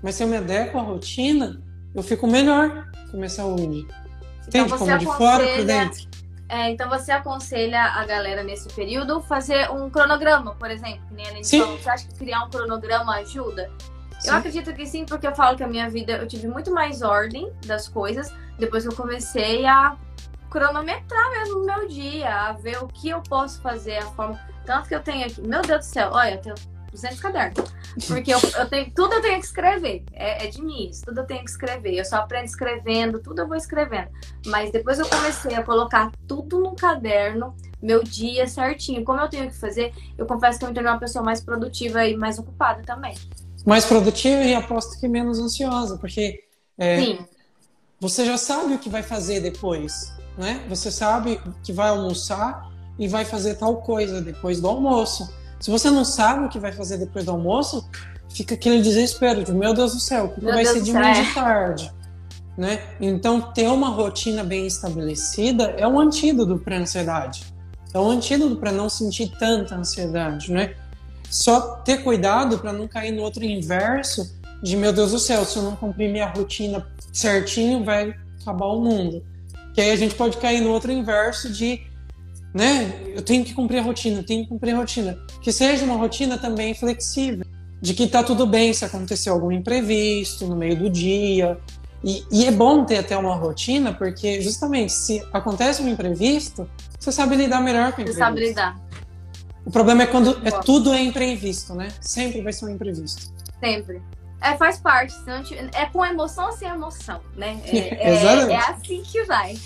Mas se eu me adequo à rotina, eu fico melhor com minha saúde. Entende? Então, Como de fora para dentro. É, então você aconselha a galera nesse período fazer um cronograma, por exemplo, que nem a Sim. falou. Você acha que criar um cronograma ajuda? Sim. Eu acredito que sim, porque eu falo que a minha vida eu tive muito mais ordem das coisas depois que eu comecei a cronometrar mesmo o meu dia, a ver o que eu posso fazer, a forma. Tanto que eu tenho aqui, meu Deus do céu, olha, eu tenho 200 cadernos. Porque eu, eu tenho, tudo eu tenho que escrever. É, é, de mim isso, tudo eu tenho que escrever. Eu só aprendo escrevendo, tudo eu vou escrevendo. Mas depois eu comecei a colocar tudo no caderno, meu dia certinho. Como eu tenho que fazer, eu confesso que eu me tornei uma pessoa mais produtiva e mais ocupada também. Mais produtiva e aposto que menos ansiosa, porque é, você já sabe o que vai fazer depois, né? Você sabe que vai almoçar e vai fazer tal coisa depois do almoço. Se você não sabe o que vai fazer depois do almoço, fica aquele desespero de, meu Deus do céu, o que vai Deus ser de manhã de tarde? Né? Então, ter uma rotina bem estabelecida é um antídoto para a ansiedade. É um antídoto para não sentir tanta ansiedade, né? Só ter cuidado para não cair no outro inverso de, meu Deus do céu, se eu não cumprir minha rotina certinho, vai acabar o mundo. Que aí a gente pode cair no outro inverso de né? Eu tenho que cumprir a rotina, eu tenho que cumprir a rotina. Que seja uma rotina também flexível, de que tá tudo bem se acontecer algum imprevisto no meio do dia. E, e é bom ter até uma rotina, porque justamente se acontece um imprevisto, você sabe lidar melhor com o imprevisto. Você sabe lidar. O problema é quando é, tudo é imprevisto, né? Sempre vai ser um imprevisto. Sempre. É, faz parte. É com emoção ou sem emoção, né? É, é, é assim que vai.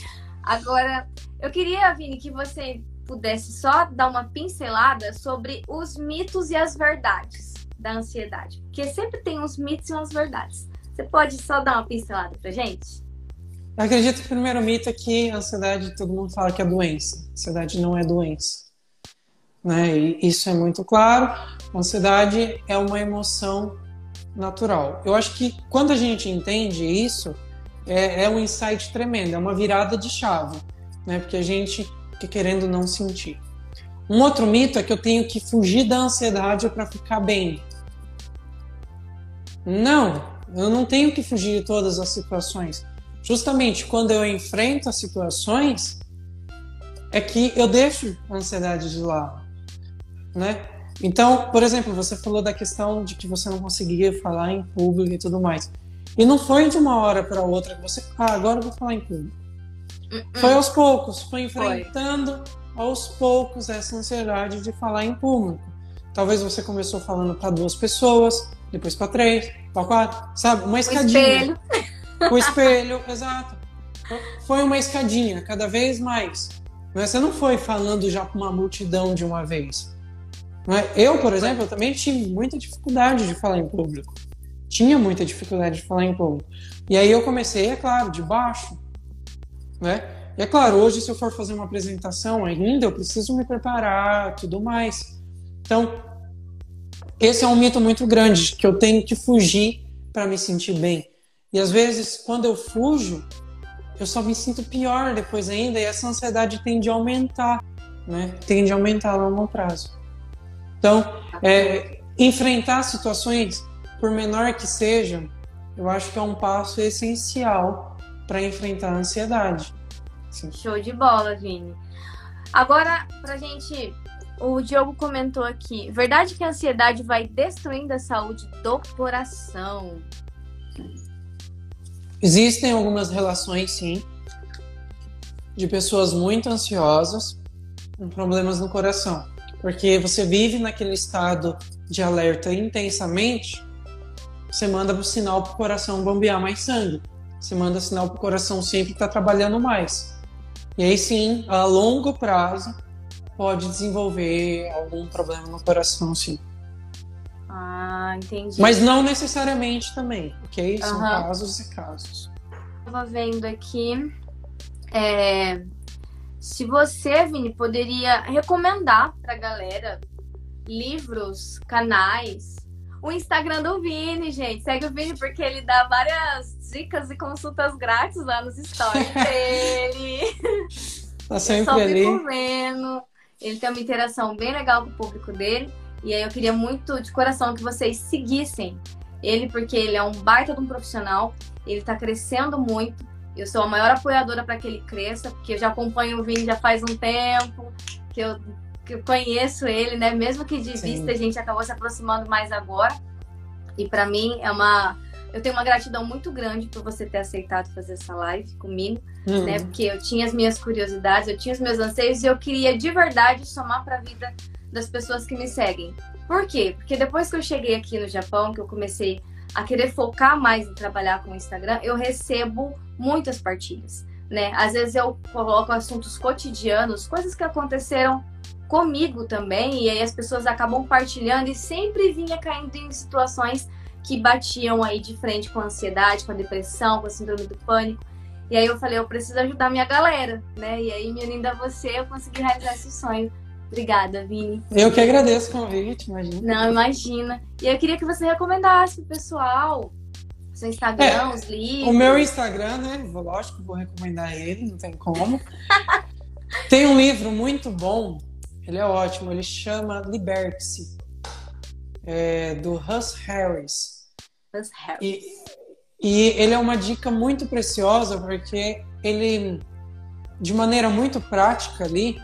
Agora, eu queria, Vini, que você pudesse só dar uma pincelada sobre os mitos e as verdades da ansiedade. Porque sempre tem uns mitos e umas verdades. Você pode só dar uma pincelada pra gente? Eu acredito que o primeiro mito é que a ansiedade, todo mundo fala que é doença. A ansiedade não é doença. Né? E isso é muito claro. A ansiedade é uma emoção natural. Eu acho que quando a gente entende isso, é, é um insight tremendo, é uma virada de chave né? Porque a gente fica querendo não sentir. Um outro mito é que eu tenho que fugir da ansiedade para ficar bem. Não, eu não tenho que fugir de todas as situações. Justamente quando eu enfrento as situações, é que eu deixo a ansiedade de lado, né? Então, por exemplo, você falou da questão de que você não conseguia falar em público e tudo mais. E não foi de uma hora para outra que você, ah, agora eu vou falar em público. Foi aos poucos, foi enfrentando foi. aos poucos essa ansiedade de falar em público. Talvez você começou falando para duas pessoas, depois para três, para quatro, sabe? Uma escadinha. O espelho. O espelho, exato. Foi uma escadinha, cada vez mais. Mas você não foi falando já para uma multidão de uma vez. É? Eu, por exemplo, eu também tive muita dificuldade de falar em público. Tinha muita dificuldade de falar em público. E aí eu comecei, é claro, de baixo né? E é claro, hoje se eu for fazer uma apresentação ainda, eu preciso me preparar, tudo mais. Então, esse é um mito muito grande que eu tenho que fugir para me sentir bem. E às vezes, quando eu fujo, eu só me sinto pior depois ainda e essa ansiedade tende a aumentar, né? Tende a aumentar a longo prazo. Então, é, enfrentar situações, por menor que sejam, eu acho que é um passo essencial para enfrentar a ansiedade. Sim. Show de bola, Vini. Agora, pra gente. O Diogo comentou aqui: verdade que a ansiedade vai destruindo a saúde do coração? Existem algumas relações, sim, de pessoas muito ansiosas com problemas no coração. Porque você vive naquele estado de alerta intensamente, você manda o sinal para o coração bombear mais sangue você manda sinal para o coração sempre que está trabalhando mais. E aí sim, a longo prazo, pode desenvolver algum problema no coração, sim. Ah, entendi. Mas não necessariamente também, ok? São uhum. casos e casos. Estava vendo aqui. É, se você, Vini, poderia recomendar para galera livros, canais. O Instagram do Vini, gente. Segue o Vini porque ele dá várias dicas e consultas grátis lá nos stories dele. Tá sempre ali. Vendo. Ele tem uma interação bem legal com o público dele. E aí eu queria muito, de coração, que vocês seguissem ele, porque ele é um baita de um profissional. Ele tá crescendo muito. Eu sou a maior apoiadora para que ele cresça, porque eu já acompanho o Vini já faz um tempo, que eu, que eu conheço ele, né? Mesmo que de Sim. vista a gente acabou se aproximando mais agora. E para mim é uma. Eu tenho uma gratidão muito grande por você ter aceitado fazer essa live comigo, uhum. né? Porque eu tinha as minhas curiosidades, eu tinha os meus anseios e eu queria de verdade somar para a vida das pessoas que me seguem. Por quê? Porque depois que eu cheguei aqui no Japão, que eu comecei a querer focar mais em trabalhar com o Instagram, eu recebo muitas partilhas, né? Às vezes eu coloco assuntos cotidianos, coisas que aconteceram comigo também, e aí as pessoas acabam partilhando e sempre vinha caindo em situações que batiam aí de frente com a ansiedade, com a depressão, com a síndrome do pânico. E aí eu falei, eu preciso ajudar minha galera, né? E aí, me unindo a você, eu consegui realizar esse sonho Obrigada, Vini. Eu que agradeço o convite, imagina. Não, imagina. E eu queria que você recomendasse pro pessoal seu Instagram, é, os livros. O meu Instagram, né? Lógico, vou recomendar ele, não tem como. tem um livro muito bom, ele é ótimo, ele chama Liberte-se, é, do Russ Harris. Russ Harris. E, e ele é uma dica muito preciosa, porque ele, de maneira muito prática ali,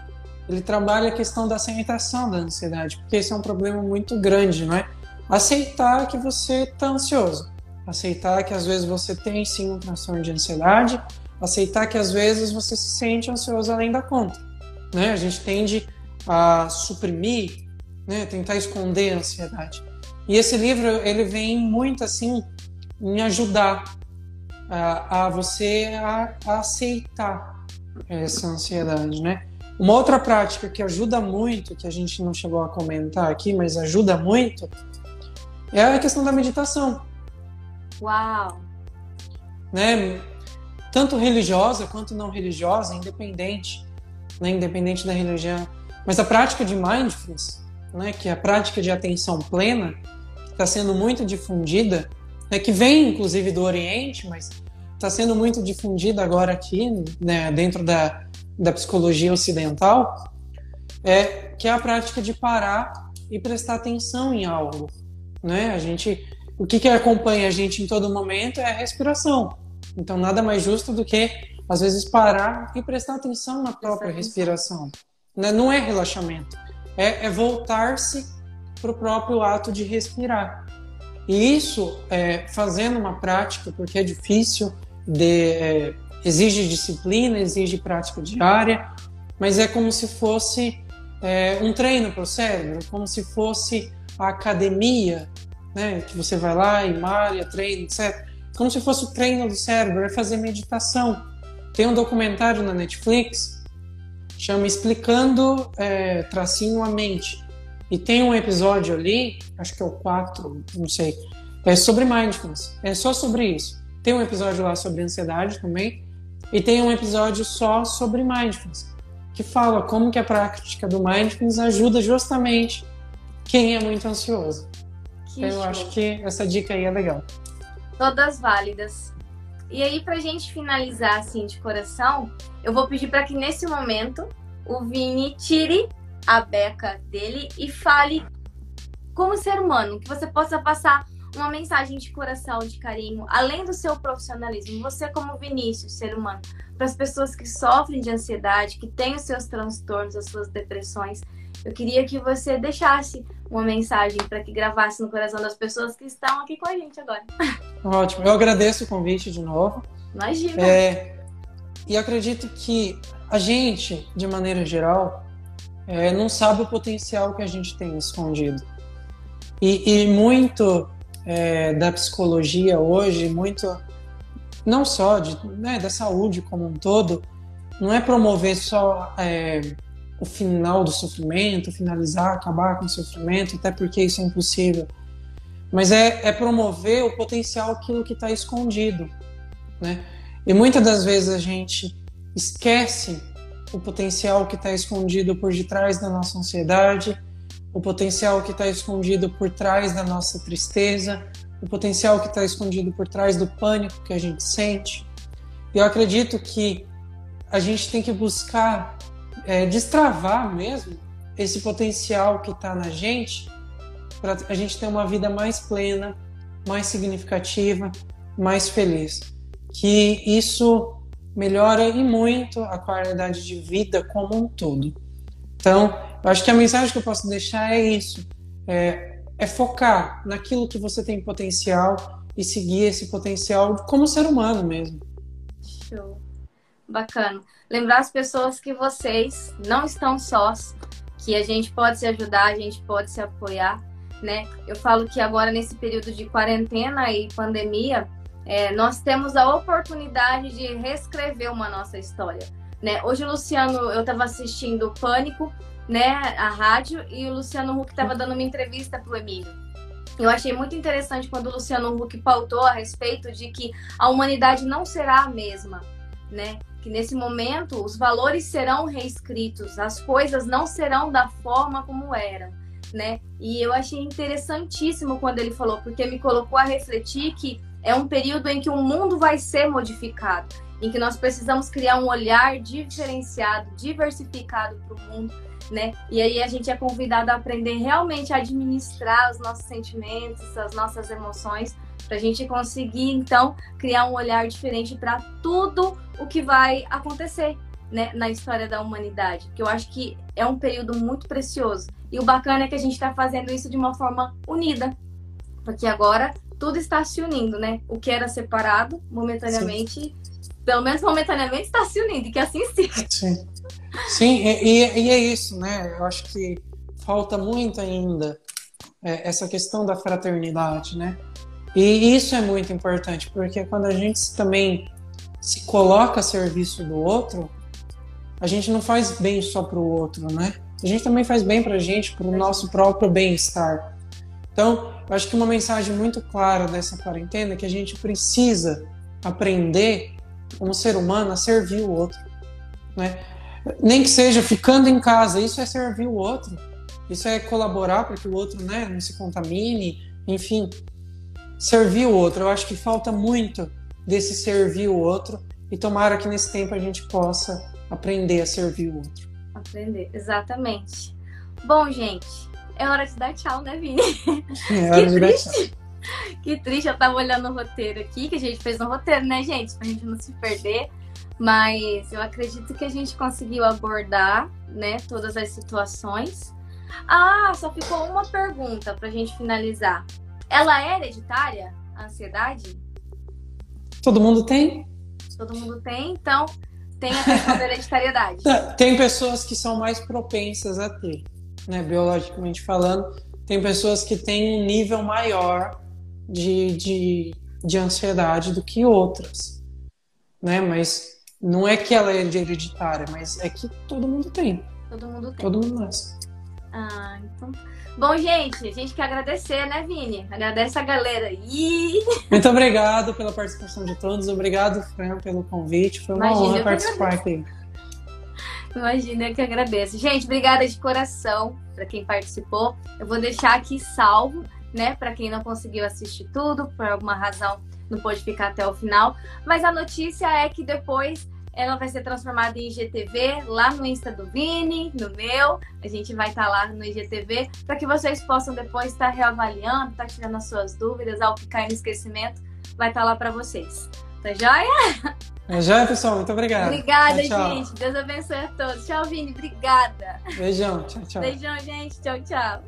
ele trabalha a questão da aceitação da ansiedade, porque esse é um problema muito grande, não é? Aceitar que você está ansioso, aceitar que às vezes você tem sim um transtorno de ansiedade, aceitar que às vezes você se sente ansioso além da conta, né? A gente tende a suprimir, né? Tentar esconder a ansiedade. E esse livro ele vem muito assim em ajudar a, a você a, a aceitar essa ansiedade, né? Uma outra prática que ajuda muito, que a gente não chegou a comentar aqui, mas ajuda muito, é a questão da meditação. Uau! Né? Tanto religiosa quanto não religiosa, independente, né? independente da religião. Mas a prática de mindfulness, né? que é a prática de atenção plena, que está sendo muito difundida, né? que vem inclusive do Oriente, mas está sendo muito difundida agora aqui, né? dentro da, da psicologia ocidental, é que é a prática de parar e prestar atenção em algo, né? A gente, o que que acompanha a gente em todo momento é a respiração. Então nada mais justo do que às vezes parar e prestar atenção na própria respiração. Né? Não é relaxamento, é, é voltar-se para o próprio ato de respirar. E isso é, fazendo uma prática, porque é difícil de é, exige disciplina, exige prática diária, mas é como se fosse é, um treino para o cérebro, como se fosse a academia, né, que você vai lá e malha, treina, etc. Como se fosse o treino do cérebro, é fazer meditação. Tem um documentário na Netflix, chama Explicando é, Tracinho a Mente. E tem um episódio ali, acho que é o 4, não sei, é sobre mindfulness. É só sobre isso. Tem um episódio lá sobre ansiedade também. E tem um episódio só sobre mindfulness, que fala como que a prática do mindfulness ajuda justamente quem é muito ansioso. Que então, eu acho que essa dica aí é legal. Todas válidas. E aí, pra gente finalizar assim de coração, eu vou pedir para que nesse momento o Vini tire a beca dele e fale como ser humano, que você possa passar uma mensagem de coração, de carinho, além do seu profissionalismo, você como Vinícius, ser humano, para as pessoas que sofrem de ansiedade, que têm os seus transtornos, as suas depressões, eu queria que você deixasse uma mensagem para que gravasse no coração das pessoas que estão aqui com a gente agora. Ótimo, eu agradeço o convite de novo. Imagina. É, e acredito que a gente, de maneira geral, é, não sabe o potencial que a gente tem escondido. E, e muito é, da psicologia hoje, muito não só de, né, da saúde como um todo, não é promover só é, o final do sofrimento, finalizar, acabar com o sofrimento, até porque isso é impossível, mas é, é promover o potencial, aquilo que está escondido, né? E muitas das vezes a gente esquece o potencial que está escondido por detrás da nossa ansiedade, o potencial que está escondido por trás da nossa tristeza, o potencial que está escondido por trás do pânico que a gente sente. E eu acredito que a gente tem que buscar é, destravar mesmo esse potencial que está na gente para a gente ter uma vida mais plena, mais significativa, mais feliz. Que isso melhora e muito a qualidade de vida como um todo. Então, eu acho que a mensagem que eu posso deixar é isso: é, é focar naquilo que você tem potencial e seguir esse potencial como ser humano mesmo. Show. Bacana. Lembrar as pessoas que vocês não estão sós, que a gente pode se ajudar, a gente pode se apoiar, né? Eu falo que agora nesse período de quarentena e pandemia, é, nós temos a oportunidade de reescrever uma nossa história. Né? Hoje Luciano, eu estava assistindo Pânico, né, a rádio, e o Luciano Huck estava dando uma entrevista para o Emílio. Eu achei muito interessante quando o Luciano Huck pautou a respeito de que a humanidade não será a mesma, né? Que nesse momento os valores serão reescritos, as coisas não serão da forma como eram, né? E eu achei interessantíssimo quando ele falou, porque me colocou a refletir que é um período em que o mundo vai ser modificado, em que nós precisamos criar um olhar diferenciado, diversificado para o mundo, né? E aí a gente é convidado a aprender realmente a administrar os nossos sentimentos, as nossas emoções, para a gente conseguir então criar um olhar diferente para tudo o que vai acontecer. Né, na história da humanidade, que eu acho que é um período muito precioso. E o bacana é que a gente está fazendo isso de uma forma unida, porque agora tudo está se unindo, né? O que era separado, momentaneamente, Sim. pelo menos momentaneamente, está se unindo, e que assim seja. Sim, Sim e, e, é isso, né? Eu acho que falta muito ainda é, essa questão da fraternidade, né? E isso é muito importante, porque quando a gente também se coloca a serviço do outro, a gente não faz bem só para o outro, né? A gente também faz bem para a gente, para o nosso próprio bem-estar. Então, eu acho que uma mensagem muito clara dessa quarentena é que a gente precisa aprender, como ser humano, a servir o outro. Né? Nem que seja ficando em casa, isso é servir o outro. Isso é colaborar para que o outro né, não se contamine, enfim. Servir o outro. Eu acho que falta muito desse servir o outro e tomara que nesse tempo a gente possa aprender a servir o outro. Aprender, exatamente. Bom, gente, é hora de dar tchau, né, Vini? É hora que de triste. dar tchau. Que triste, eu tava olhando o roteiro aqui, que a gente fez um roteiro, né, gente? Pra gente não se perder. Mas eu acredito que a gente conseguiu abordar, né, todas as situações. Ah, só ficou uma pergunta pra gente finalizar. Ela é hereditária, a ansiedade? Todo mundo tem? Todo mundo tem, então tem a questão da hereditariedade. Tem pessoas que são mais propensas a ter né, biologicamente falando, tem pessoas que têm um nível maior de, de, de ansiedade do que outras, né? Mas não é que ela é hereditária, mas é que todo mundo tem. Todo mundo tem. Todo mundo nasce. Ah, então. Bom, gente, a gente quer agradecer, né, Vini? Agradece a galera aí. Muito obrigado pela participação de todos. Obrigado, Fran, pelo convite. Foi uma Imagina, honra participar aqui. Imagina que agradeço. Gente, obrigada de coração para quem participou. Eu vou deixar aqui salvo, né, para quem não conseguiu assistir tudo, por alguma razão não pôde ficar até o final. Mas a notícia é que depois ela vai ser transformada em IGTV lá no Insta do Vini, no meu. A gente vai estar tá lá no IGTV para que vocês possam depois estar tá reavaliando, estar tá tirando as suas dúvidas, ao que cair no esquecimento, vai estar tá lá para vocês. Tá joia? É joia, pessoal. Muito obrigado. Obrigada, tchau, gente. Deus abençoe a todos. Tchau, Vini. Obrigada. Beijão. Tchau, tchau. Beijão, gente. Tchau, tchau.